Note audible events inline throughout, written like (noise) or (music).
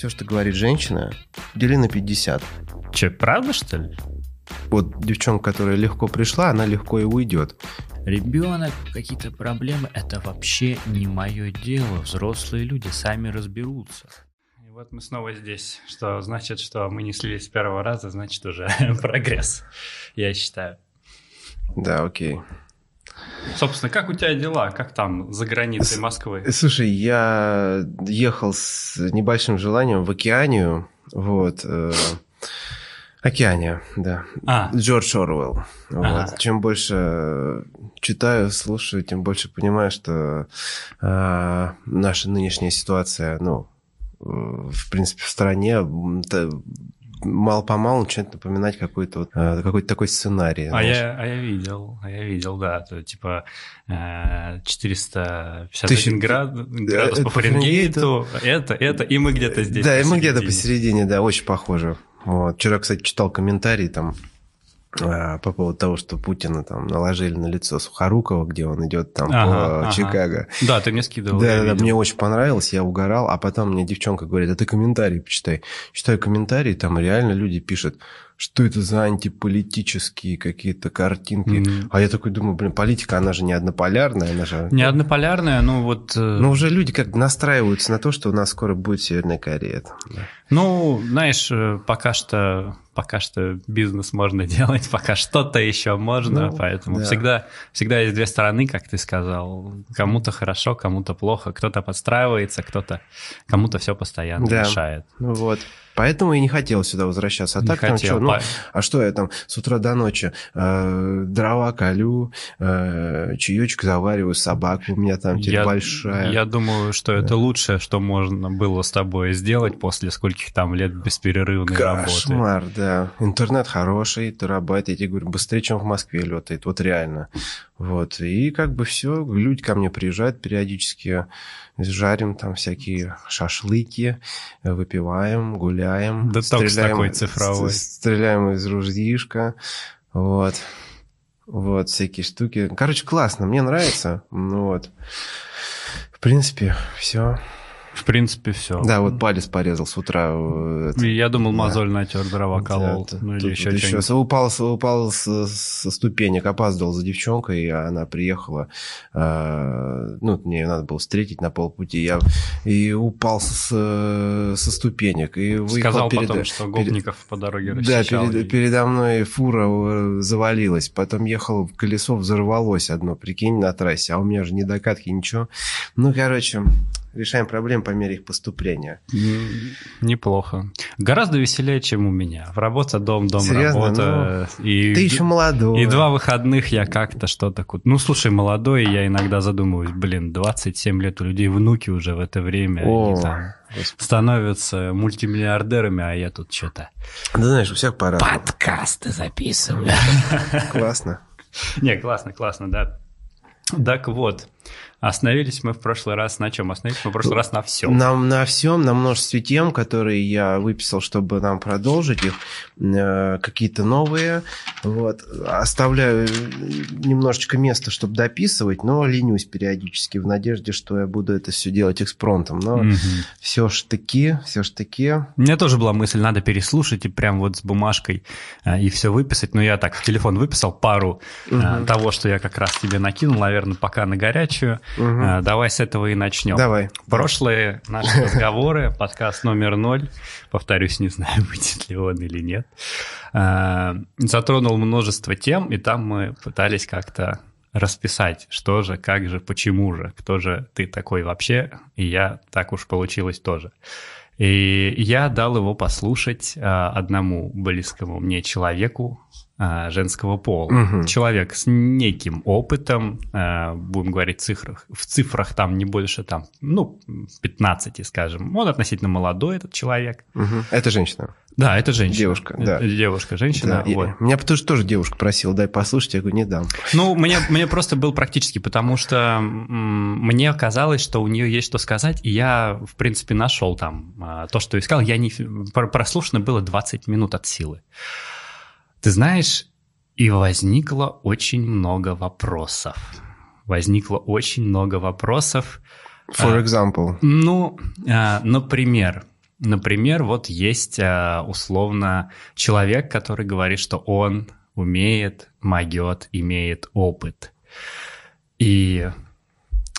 все, что говорит женщина, дели на 50. Че, правда, что ли? Вот девчонка, которая легко пришла, она легко и уйдет. Ребенок, какие-то проблемы, это вообще не мое дело. Взрослые люди сами разберутся. И вот мы снова здесь, что значит, что мы не слились с первого раза, значит уже (laughs) прогресс, я считаю. Да, окей. Собственно, как у тебя дела? Как там за границей Москвы? Слушай, я ехал с небольшим желанием в Океанию. Вот. Э, Океания, да. А. Джордж Оруэлл. Ага. Вот. Чем больше читаю, слушаю, тем больше понимаю, что э, наша нынешняя ситуация, ну, э, в принципе, в стране мало-помалу начинает напоминать какой-то вот, э, какой-то такой сценарий. А знаешь. я, а я видел, а я видел, да, то, типа э, 451 Тысяча- град, градус это по по Фаренгейту, это, это, и мы где-то здесь. Да, и мы где-то посередине. да, очень похоже. Вот. Вчера, кстати, читал комментарий там по поводу того, что Путина там наложили на лицо Сухорукова, где он идет там Ага, по ага. Чикаго. Да, ты мне скидывал. Да, да, да, видел. мне очень понравилось, я угорал, а потом мне девчонка говорит, а ты комментарий почитай. Читаю комментарии, там реально люди пишут, что это за антиполитические какие-то картинки. Мгм. А я такой думаю, блин, политика, она же не однополярная, она же... Не однополярная, ну вот... э, Но уже люди как настраиваются на то, что у нас скоро будет Северная Корея. там, да. Ну, знаешь, э, пока что, пока что бизнес можно (laughs) делать, пока что-то еще можно, Ну, поэтому да. всегда, всегда есть две стороны, как ты сказал. Кому-то хорошо, кому-то плохо, кто-то подстраивается, кто-то, кому-то все постоянно Да. мешает. Ну вот. Поэтому и не хотел сюда возвращаться. А Не так там хотел, что, ну, а что я там с утра до ночи э, дрова колю, э, чаечек завариваю, собака у меня там теперь Я- большая. Я думаю, что это лучшее, что можно было с тобой сделать после скольких там лет бесперерывной работы. Кошмар, да. Интернет хороший, терабайт, я тебе говорю, быстрее, чем в Москве летает, вот реально. Вот, и как бы все, люди ко мне приезжают периодически, жарим там всякие шашлыки, выпиваем, гуляем. Да только с такой цифровой. Стреляем из ружьишка, вот. Вот, всякие штуки. Короче, классно, мне нравится. Ну вот. В принципе, все. В принципе, все. Да, вот палец порезал с утра. э, это. Я думал, Да. мозоль натер, дрова колол. Да, ну или тут еще что-нибудь. с- упал, упал с- со ступенек, опаздывал за девчонкой, и она приехала. э, ну, мне надо было встретить на полпути. Я и упал с, со ступенек. И выехал Сказал перед- потом, что перед- гопников по дороге Да, перед- и- передо мной фура э, завалилась. Потом ехал, колесо взорвалось одно, прикинь, на трассе. А у меня же не докатки, ничего. Ну, короче, решаем проблемы по мере их поступления. Неплохо. Гораздо веселее, чем у меня. В работа, дом, дом, Серьезно? работа. и, Ты еще молодой. и два выходных я как-то что-то... Ну, слушай, молодой, я иногда задумываюсь, блин, 27 лет у людей внуки уже в это время. О, они там Господи. становятся мультимиллиардерами, а я тут что-то... Да знаешь, у всех пора. Подкасты записываю. Классно. (laughs) Не, классно, классно, да. Так вот, остановились мы в прошлый раз на чем? Остановились мы в прошлый раз на всем. Нам на всем, на множестве тем, которые я выписал, чтобы нам продолжить их, э, какие-то новые. Вот. Оставляю немножечко места, чтобы дописывать, но ленюсь периодически в надежде, что я буду это все делать экспронтом. Но Мгм. все ж таки, все ж таки. У меня тоже была мысль, надо переслушать и прям вот с бумажкой а, и все выписать. Но я так в телефон выписал пару Мгм. того, что я как раз тебе накинул, наверное, пока на горячую. Мгм. А, Давай с этого и начнем. Давай. Прошлые наши разговоры, подкаст номер ноль, повторюсь, не знаю, (laughs) будет ли он или нет, а, затронул множество тем, и там мы пытались как-то расписать, что же, как же, почему же, кто же ты такой вообще, и я так уж получилось тоже. И я дал его послушать а, одному близкому мне человеку женского пола. Мгм. Человек с неким опытом, а, будем говорить в цифрах, в цифрах там не больше там, ну, 15, скажем. Он относительно молодой, этот человек. Мгм. Это женщина. Да, это женщина. Девушка, да. Девушка, женщина. Да, вот. Меня тоже, тоже девушка просила, дай послушать, я говорю, не дам. Ну, мне, мне просто был практически, потому что м, мне казалось, что у нее есть что сказать, и я, в принципе, нашел там а, то, что искал. Я не... про- Прослушано было 20 минут от силы. Ты знаешь, и возникло очень много вопросов. Возникло очень много вопросов. For А. example. Ну, а, например, Например, вот есть а, условно человек, который говорит, что он умеет, могет, имеет опыт. И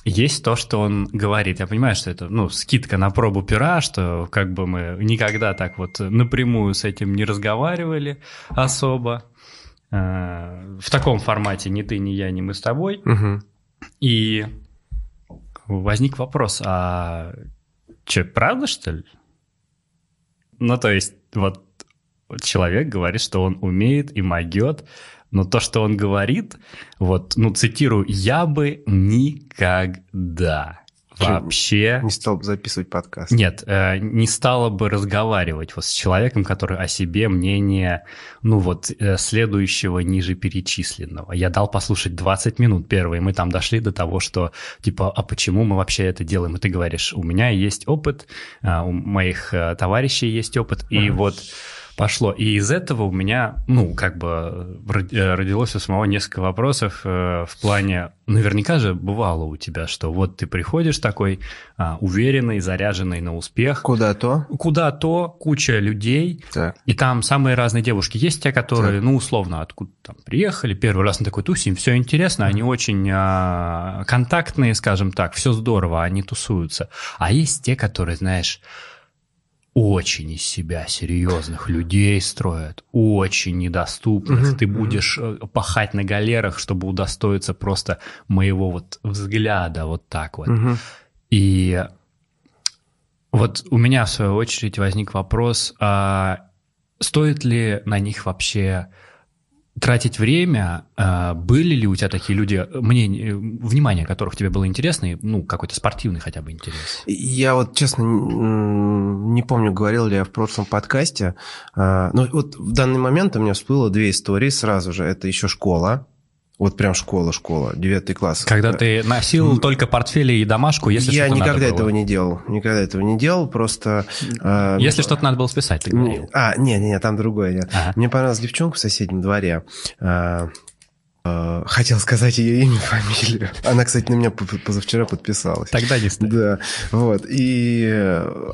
есть то, что он говорит. Я понимаю, что это, ну, скидка на пробу пера, что как бы мы никогда так вот напрямую с этим не разговаривали особо. А, в таком формате ни ты, ни я, ни мы с тобой. Угу. И возник вопрос, а что, правда, что ли? Ну, то есть, вот человек говорит, что он умеет и могет, но то, что он говорит, вот, ну, цитирую, «я бы никогда». Вообще... Не стал бы записывать подкаст. Нет, э, не стала бы разговаривать вот с человеком, который о себе мнение, ну вот, э, следующего ниже перечисленного. Я дал послушать 20 минут первые, мы там дошли до того, что, типа, а почему мы вообще это делаем? И ты говоришь, у меня есть опыт, э, у моих товарищей есть опыт, и вот пошло. И из этого у меня, ну, как бы э, родилось у самого несколько вопросов э, в плане, наверняка же бывало у тебя, что вот ты приходишь такой а, уверенный, заряженный на успех. Куда-то. Куда-то, куча людей. Так. И там самые разные девушки. Есть те, которые, так. ну, условно, откуда там приехали, первый раз на такой тусе, им все интересно, они очень а, контактные, скажем так, все здорово, они тусуются. А есть те, которые, знаешь, очень из себя серьезных людей строят, очень недоступных. Mm-hmm. Ты будешь э, пахать на галерах, чтобы удостоиться просто моего вот взгляда вот так вот. Mm-hmm. И вот у меня в свою очередь возник вопрос, а стоит ли на них вообще тратить время. А, были ли у тебя такие люди, мнение, внимание которых тебе было интересно, и, ну, какой-то спортивный хотя бы интерес? Я вот, честно, не помню, говорил ли я в прошлом подкасте, а, но вот в данный момент у меня всплыло две истории сразу же. Это еще школа, вот прям школа, школа, девятый класс. Когда ты носил только портфели и домашку, если Я никогда этого не делал, никогда этого не делал, просто... Э, если что-то надо было списать, ты говорил. А, нет, нет, там другое. Нет. Ага. Мне понравилась девчонка в соседнем дворе. Э, э, Хотел сказать ее имя, (laughs) фамилию. Она, кстати, на меня позавчера подписалась. Тогда не стоит. Да, вот. И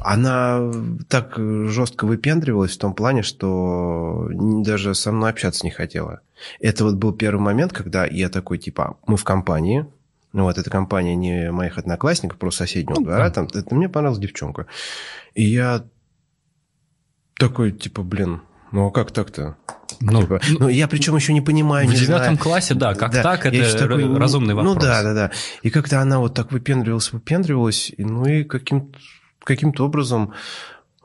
она так жестко выпендривалась в том плане, что даже со мной общаться не хотела. Это вот был первый момент, когда я такой, типа, мы в компании, ну вот, эта компания не моих одноклассников, просто соседнего Ну, двора, да. там, это мне понравилась девчонка. И я такой, типа, блин, ну а как так-то? Ну, Типа, ну, я причем еще не понимаю, в не девятом знаю. классе, да, как так, я это такой, р- разумный вопрос. Ну да, да, да. И как-то она вот так выпендривалась, выпендривалась, и, ну и каким, каким-то образом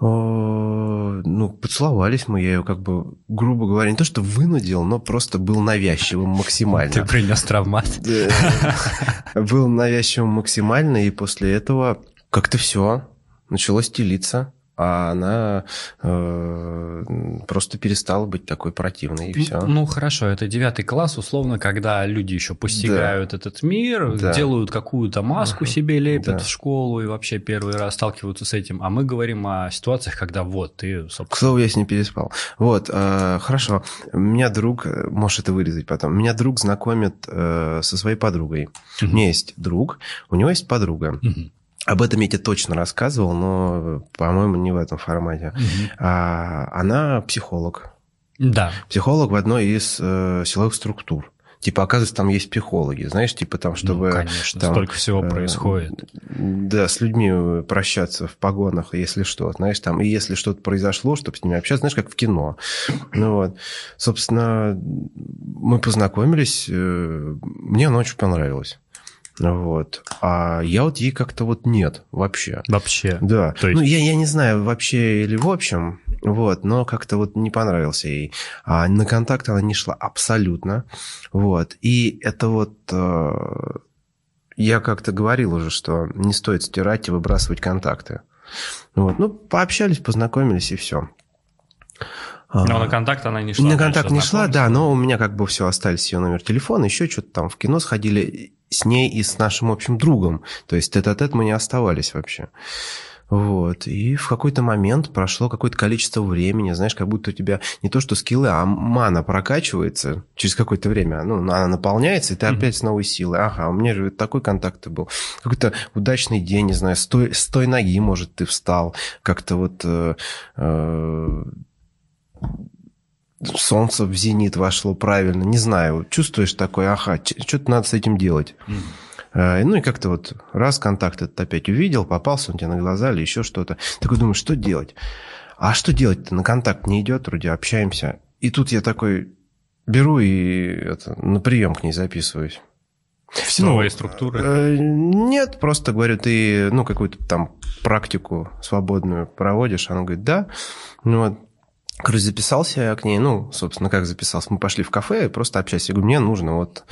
э, ну, поцеловались мы, я ее как бы, грубо говоря, не то что вынудил, но просто был навязчивым максимально. Ты принес травмат. (laughs) Да. Был навязчивым максимально, и после этого как-то все начало стелиться, а она э, просто перестала быть такой противной, и все. Ну хорошо, это девятый класс, условно, когда люди еще постигают этот мир, Да. делают какую-то маску Мгм. себе, лепят Да. в школу и вообще первый раз сталкиваются с этим. А мы говорим о ситуациях, когда вот ты, К собственно, слову, я с ней переспал. Вот, э, хорошо. Меня друг, э, можешь это вырезать потом, меня друг знакомит э, со своей подругой. У меня есть друг, у него есть подруга. Мгм. Об этом я тебе точно рассказывал, но, по-моему, не в этом формате. Мгм. А, она психолог. Да. Психолог в одной из э, силовых структур. Типа, оказывается, там есть психологи, знаешь, типа там, чтобы... ну, конечно, там, столько всего э, происходит. Да, с людьми прощаться в погонах, если что, знаешь, там, и если что-то произошло, чтобы с ними общаться, знаешь, как в кино. (sniffs) Ну вот, собственно, мы познакомились, э, мне она очень понравилась. Вот. А я вот ей как-то вот нет вообще. Вообще. Да. То есть- Ну, я, я не знаю, вообще или в общем, вот, но как-то вот не понравился ей. А на контакт она не шла абсолютно. Вот. И это вот... э, я как-то говорил уже, что не стоит стирать и выбрасывать контакты. Вот. Ну, пообщались, познакомились, и все. Но на контакт она не шла. На контакт не шла, да, но у меня как бы все, остались ее номер телефона, еще что-то там в кино сходили с ней и с нашим общим другом. То есть тет-а-тет мы не оставались вообще. Вот. И в какой-то момент прошло какое-то количество времени, знаешь, как будто у тебя не то что скиллы, а мана прокачивается через какое-то время. Ну, она наполняется, и ты опять с новой силой. Ага, у меня же такой контакт был. Какой-то удачный день, не знаю, с той, с той ноги, может, ты встал. Как-то вот... Э, э, солнце в зенит вошло правильно, не знаю, чувствуешь такое, ага, что-то надо с этим делать. Mm. Э, ну и как-то вот раз контакт этот опять увидел, попался он тебе на глаза или еще что-то. Такой думаю, что делать? А что делать-то? На контакт не идет, вроде общаемся. И тут я такой беру и это, на прием к ней записываюсь. Все новые структуры? Э, нет, просто говорю, ты ну какую-то там практику свободную проводишь. Она говорит, да. Ну вот, Короче, записался я к ней, ну, собственно, как записался? Мы пошли в кафе, просто общались. Я говорю, мне нужно вот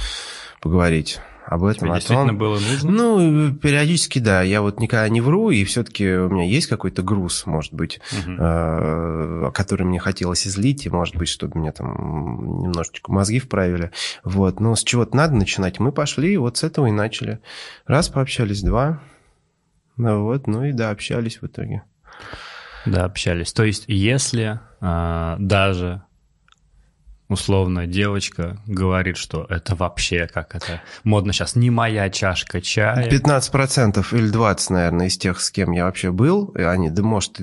поговорить об этом. Тебе действительно было нужно? Ну, периодически, да. Я вот никогда не вру, и все-таки у меня есть какой-то груз, может быть, угу. э, который мне хотелось излить, и, может быть, чтобы мне там немножечко мозги вправили. Вот. Но с чего-то надо начинать. Мы пошли, вот с этого и начали. Раз пообщались, два. Ну вот, ну и да, общались в итоге. Да, общались. То есть, если э, даже условно девочка говорит, что это вообще, как это модно сейчас, не моя чашка чая. 15% или 20%, наверное, из тех, с кем я вообще был, и они, да может,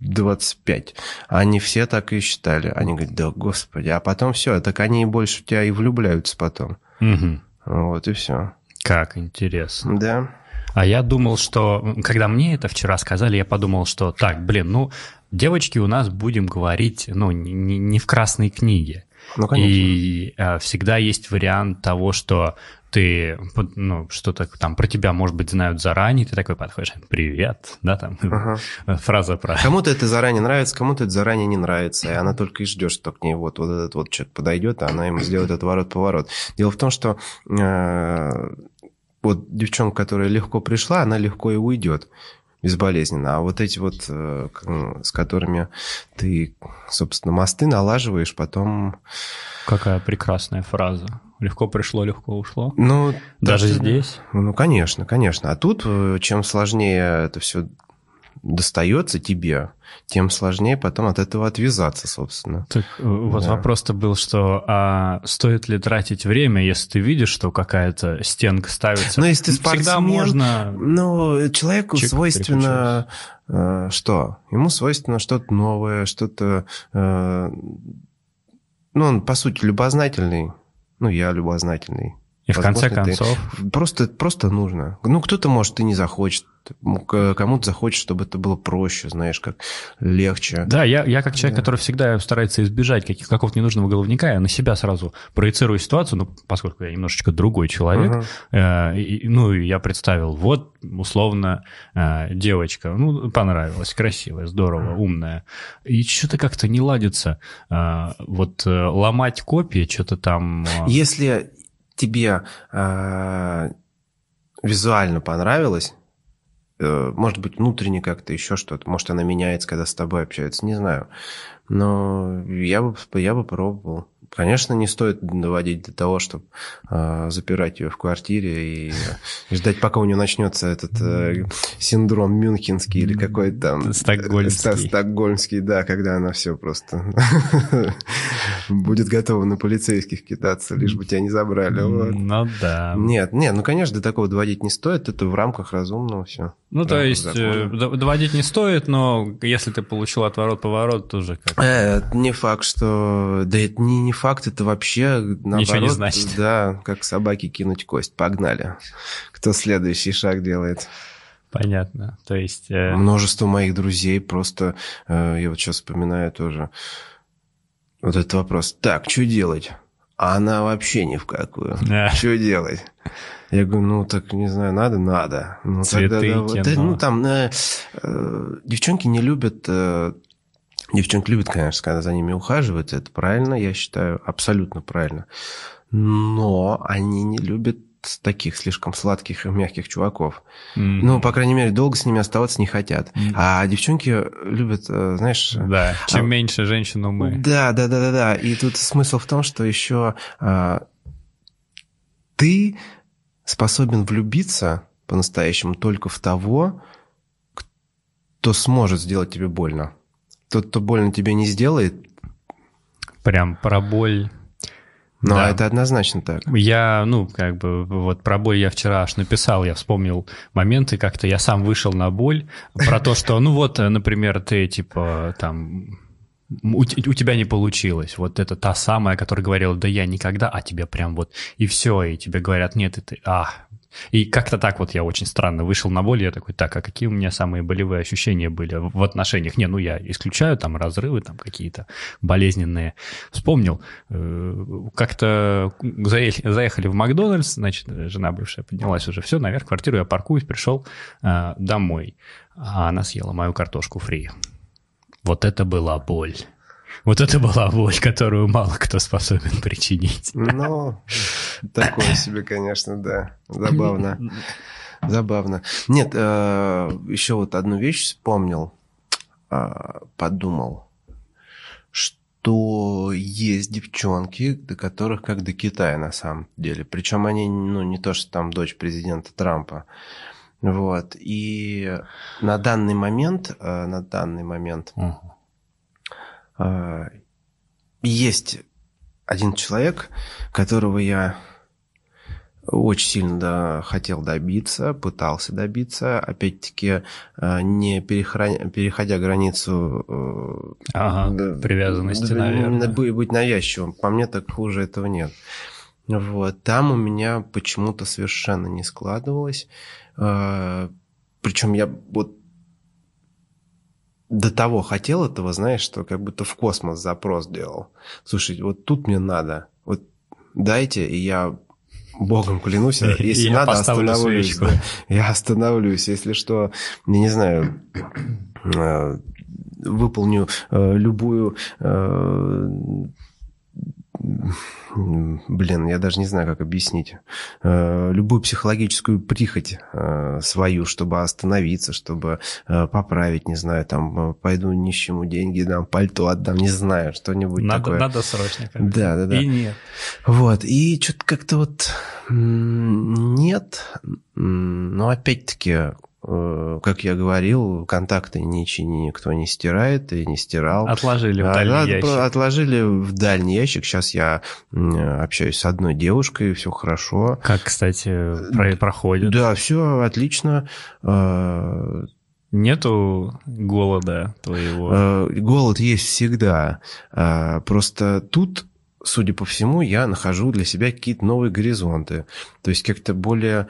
25. Они все так и считали. Они говорят, да господи, а потом все, так они больше в тебя и влюбляются потом. Угу. Вот и все. Как интересно. Да. А я думал, что, когда мне это вчера сказали, я подумал, что так, блин, ну, девочки у нас будем говорить, ну, не, не в красной книге. Ну, конечно. И э, всегда есть вариант того, что ты, ну, что-то там про тебя, может быть, знают заранее, ты такой подходишь, привет, да, там, ага. (laughs) фраза про... Кому-то это заранее нравится, кому-то это заранее не нравится, и она только и ждет, что к ней вот, вот этот вот человек подойдет, а она ему сделает этот ворот-поворот. Дело в том, что э, вот девчонка, которая легко пришла, она легко и уйдет безболезненно. А вот эти вот, э, с которыми ты, собственно, мосты налаживаешь, потом... Какая прекрасная фраза. Легко пришло, легко ушло. Ну, даже да, здесь. Ну, конечно, конечно. А тут э, чем сложнее это все достается тебе, тем сложнее потом от этого отвязаться, собственно. Так э, вот да. вопрос-то был, что а стоит ли тратить время, если ты видишь, что какая-то стенка ставится? Ну, если ты спортсмен, Всегда можно... Ну, человеку свойственно... Э, что? Ему свойственно что-то новое, что-то... Э, ну, он, по сути, любознательный. Ну, я любознательный. И в конце концов... Просто, просто нужно. Ну, кто-то, может, и не захочет. Кому-то захочет, чтобы это было проще, знаешь, как легче. Да, я, я как человек, да. который всегда старается избежать каких, какого-то ненужного головника, я на себя сразу проецирую ситуацию, ну, поскольку я немножечко другой человек, uh-huh. э, и, ну, я представил, вот, условно, э, девочка, ну, понравилась, красивая, здорово, умная, и что-то как-то не ладится. Э, вот э, ломать копии, что-то там... Э... Если тебе э, визуально понравилось, э, может быть, внутренне как-то еще что-то, может, она меняется, когда с тобой общается, не знаю. Но я бы, я бы пробовал. Конечно, не стоит доводить до того, чтобы э, запирать ее в квартире и, и ждать, пока у нее начнется этот э, синдром мюнхенский или какой-то там... Стокгольмский. Стокгольмский, да, когда она все просто будет готова на полицейских кидаться, лишь бы тебя не забрали. Вот. Ну да. Нет, нет, ну, конечно, до такого доводить не стоит, это в рамках разумного все. Ну, то есть, э, доводить не стоит, но если ты получил отворот-поворот, тоже как э, Не факт, что... Да это не, не факт, это вообще наоборот. Ничего не значит. Да, как собаке кинуть кость. Погнали. Кто следующий шаг делает? Понятно. То есть... Э... Множество моих друзей просто... Э, я вот сейчас вспоминаю тоже вот этот вопрос. Так, что делать? А она вообще ни в какую. Да. Что делать? Я говорю, ну так не знаю, надо, надо. Ну, Цветы, тогда, да. Да, ну там э, э, девчонки не любят. Э, девчонки любят, конечно, когда за ними ухаживают. Это правильно, я считаю, абсолютно правильно. Но они не любят таких слишком сладких и мягких чуваков. Mm-hmm. Ну, по крайней мере, долго с ними оставаться не хотят. Mm-hmm. А девчонки любят, э, знаешь... Да, чем а, меньше женщин умы. Да, да, да, да, да. И тут смысл в том, что еще а, ты способен влюбиться по-настоящему только в того, кто сможет сделать тебе больно. Тот, кто больно тебе не сделает. Прям про боль ну, да. это однозначно так. Я, ну, как бы, вот про боль я вчера аж написал, я вспомнил моменты, как-то я сам вышел на боль, про то, что, ну вот, например, ты, типа, там, у, у тебя не получилось. Вот это та самая, которая говорила, да я никогда, а тебе прям вот, и все, и тебе говорят, нет, это, а, и как-то так вот я очень странно вышел на боль, я такой, так, а какие у меня самые болевые ощущения были в отношениях? Не, ну я исключаю там разрывы, там какие-то болезненные. Вспомнил, э, как-то заехали в Макдональдс, значит, жена бывшая поднялась уже, все, наверх, квартиру я паркуюсь, пришел э, домой, а она съела мою картошку фри. Вот это была боль. Вот это была боль, которую мало кто способен причинить. Ну, такое себе, конечно, да. Забавно. Забавно. Нет, э, еще вот одну вещь вспомнил, э, подумал, что есть девчонки, до которых как до Китая на самом деле. Причем они, ну, не то, что там дочь президента Трампа. Вот. И на данный момент, э, на данный момент, uh-huh а, есть один человек, которого я очень сильно да, хотел добиться, пытался добиться, опять-таки а, не перехран... переходя границу э, ага, привязанности, да, наверное. Быть навязчивым. По мне так хуже этого нет. Вот. Там у меня почему-то совершенно не складывалось. А, Причем я вот до того хотел этого, знаешь, что как будто в космос запрос делал. Слушай, вот тут мне надо, вот дайте, и я Богом клянусь, (laughs) если надо, остановлюсь. Да. (laughs) Я остановлюсь. Если что, я не знаю, э, выполню э, любую э, блин, я даже не знаю, как объяснить, э, любую психологическую прихоть э, свою, чтобы остановиться, чтобы э, поправить, не знаю, там, пойду нищему деньги дам, пальто отдам, не знаю, что-нибудь надо, такое. Надо срочно. Да, да, да. И нет. Вот, и что-то как-то вот нет, но опять-таки как я говорил, контакты ничего никто не стирает и не стирал. Отложили в дальний От, ящик. Отложили в дальний ящик. Сейчас я общаюсь с одной девушкой, все хорошо. Как, кстати, проходит? Да, все отлично. Э, Нету голода твоего? Э, голод есть всегда. Просто тут судя по всему, я нахожу для себя какие-то новые горизонты. То есть как-то более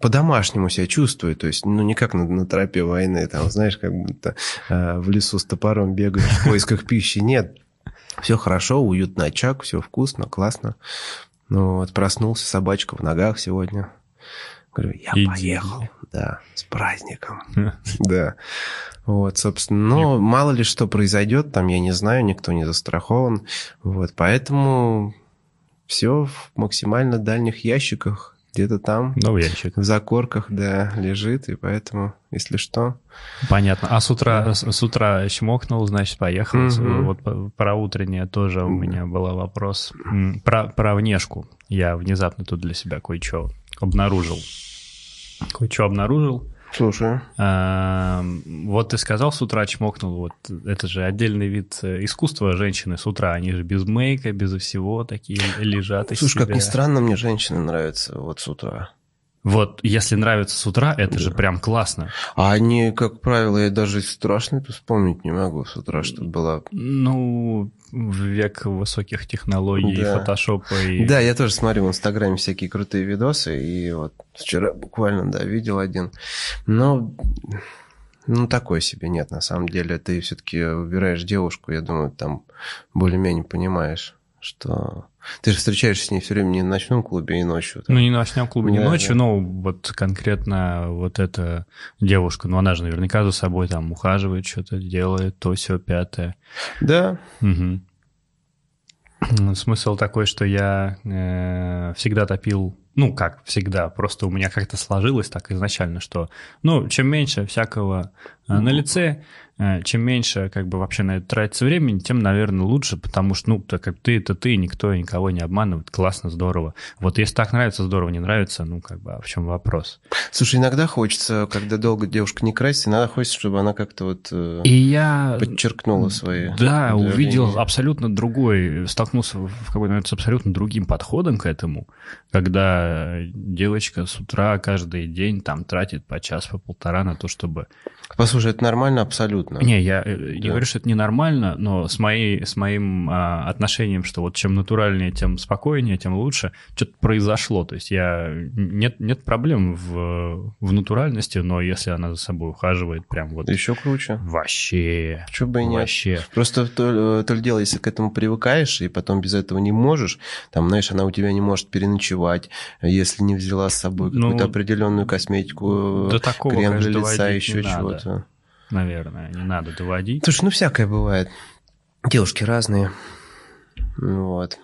по-домашнему себя чувствую, то есть, ну, не как на, на тропе войны, там, знаешь, как будто э, в лесу с топором бегаешь в поисках пищи. Нет, все хорошо, уютный очаг, все вкусно, классно. Ну, вот проснулся, собачка в ногах сегодня. Говорю, я Иди. поехал, да, с праздником, да. Вот, собственно, но мало ли что произойдет, там, я не знаю, никто не застрахован, вот, поэтому все в максимально дальних ящиках, где-то там. Ну, в ящик. В закорках, да, лежит, и поэтому, если что... Понятно. А с утра, да. с, с утра чмокнул, значит, поехал. Угу. Вот про утреннее тоже у меня был вопрос. Про, про внешку. Я внезапно тут для себя кое-что обнаружил. Кое-что обнаружил. Слушаю. А, вот ты сказал, с утра чмокнул. Вот это же отдельный вид э, искусства женщины с утра. Они же без мейка, без всего такие лежат. Слушай, как ни странно, мне женщины нравятся вот с утра. Вот, если нравится с утра, это да. же прям классно. А они, как правило, я даже страшно вспомнить не могу с утра, что было. Ну, в век высоких технологий, да. фотошопа и... Да, я тоже смотрю в Инстаграме всякие крутые видосы, и вот вчера буквально, да, видел один. Но ну, такой себе нет, на самом деле. Ты все-таки выбираешь девушку, я думаю, там более-менее понимаешь, что ты же встречаешься с ней все время не в ночном клубе и ночью. Там. Ну, не в ночном клубе, не да, ночью, да. но вот конкретно вот эта девушка, ну, она же наверняка за собой там ухаживает, что-то делает, то все пятое. Да. Угу. Смысл такой, что я э, всегда топил, ну как всегда, просто у меня как-то сложилось так изначально, что, ну, чем меньше всякого э, на лице, э, чем меньше как бы вообще на это тратится времени, тем, наверное, лучше, потому что, ну, так как ты это ты, никто никого не обманывает, классно, здорово. Вот если так нравится, здорово, не нравится, ну, как бы, а в чем вопрос? Слушай, иногда хочется, когда долго девушка не красится, иногда хочется, чтобы она как-то вот э, И я... подчеркнула свои... Да, движения. увидел абсолютно другой, столкнулся в какой-то момент с абсолютно другим подходом к этому, когда девочка с утра каждый день там тратит по час, по полтора на то, чтобы Послушай, это нормально абсолютно. Не, я э, не Да. говорю, что это ненормально, но с, моей, с моим а, отношением, что вот чем натуральнее, тем спокойнее, тем лучше, что-то произошло. То есть я нет, нет проблем в, в натуральности, но если она за собой ухаживает, прям вот Еще круче. вообще, Чего бы и нет. вообще. Просто то, то ли дело, если к этому привыкаешь, и потом без этого не можешь, там, знаешь, она у тебя не может переночевать, если не взяла с собой Ну, какую-то определенную косметику, До такого, крем для лица, еще не чего-то. Наверное, не надо доводить. Слушай, ну всякое бывает. Девушки разные. Вот.